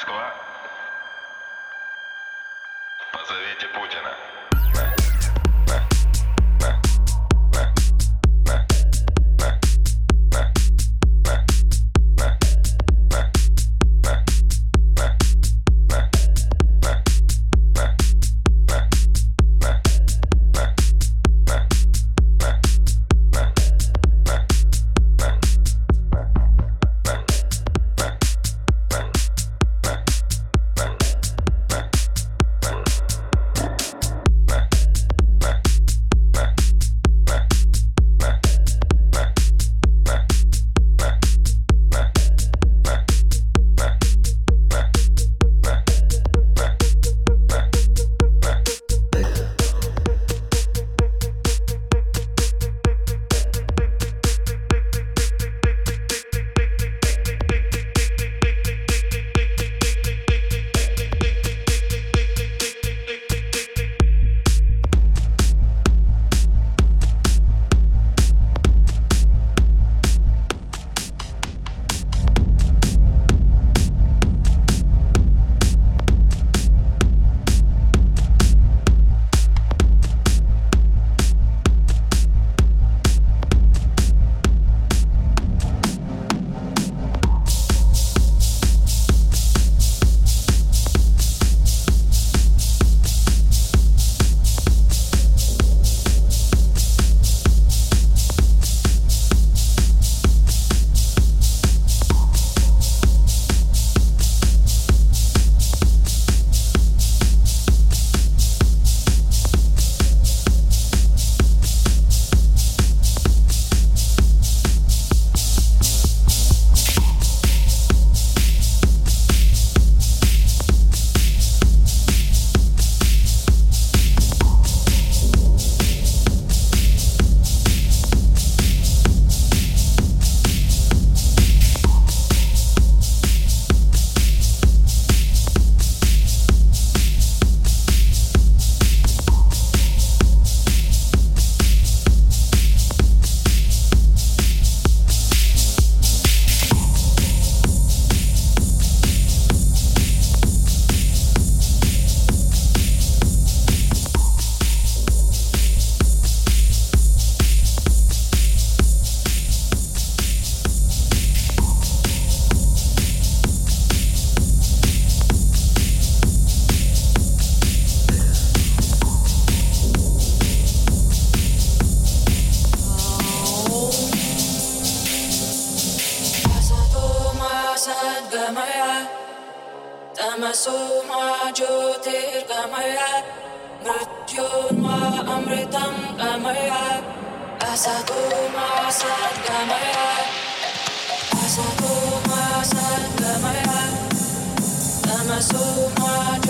Москва. Позовите Путина. gamaya tamaso ma jyotir gamaya mrityor ma amritam gamaya asato ma sat gamaya asato ma sat gamaya tamaso ma jyotir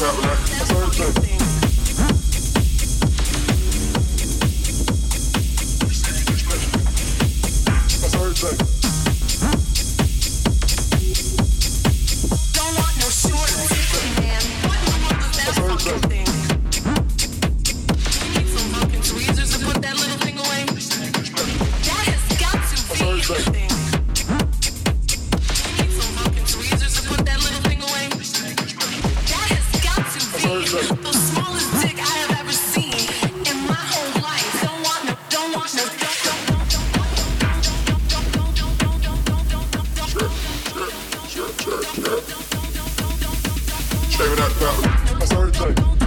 parallax Save it out. I started to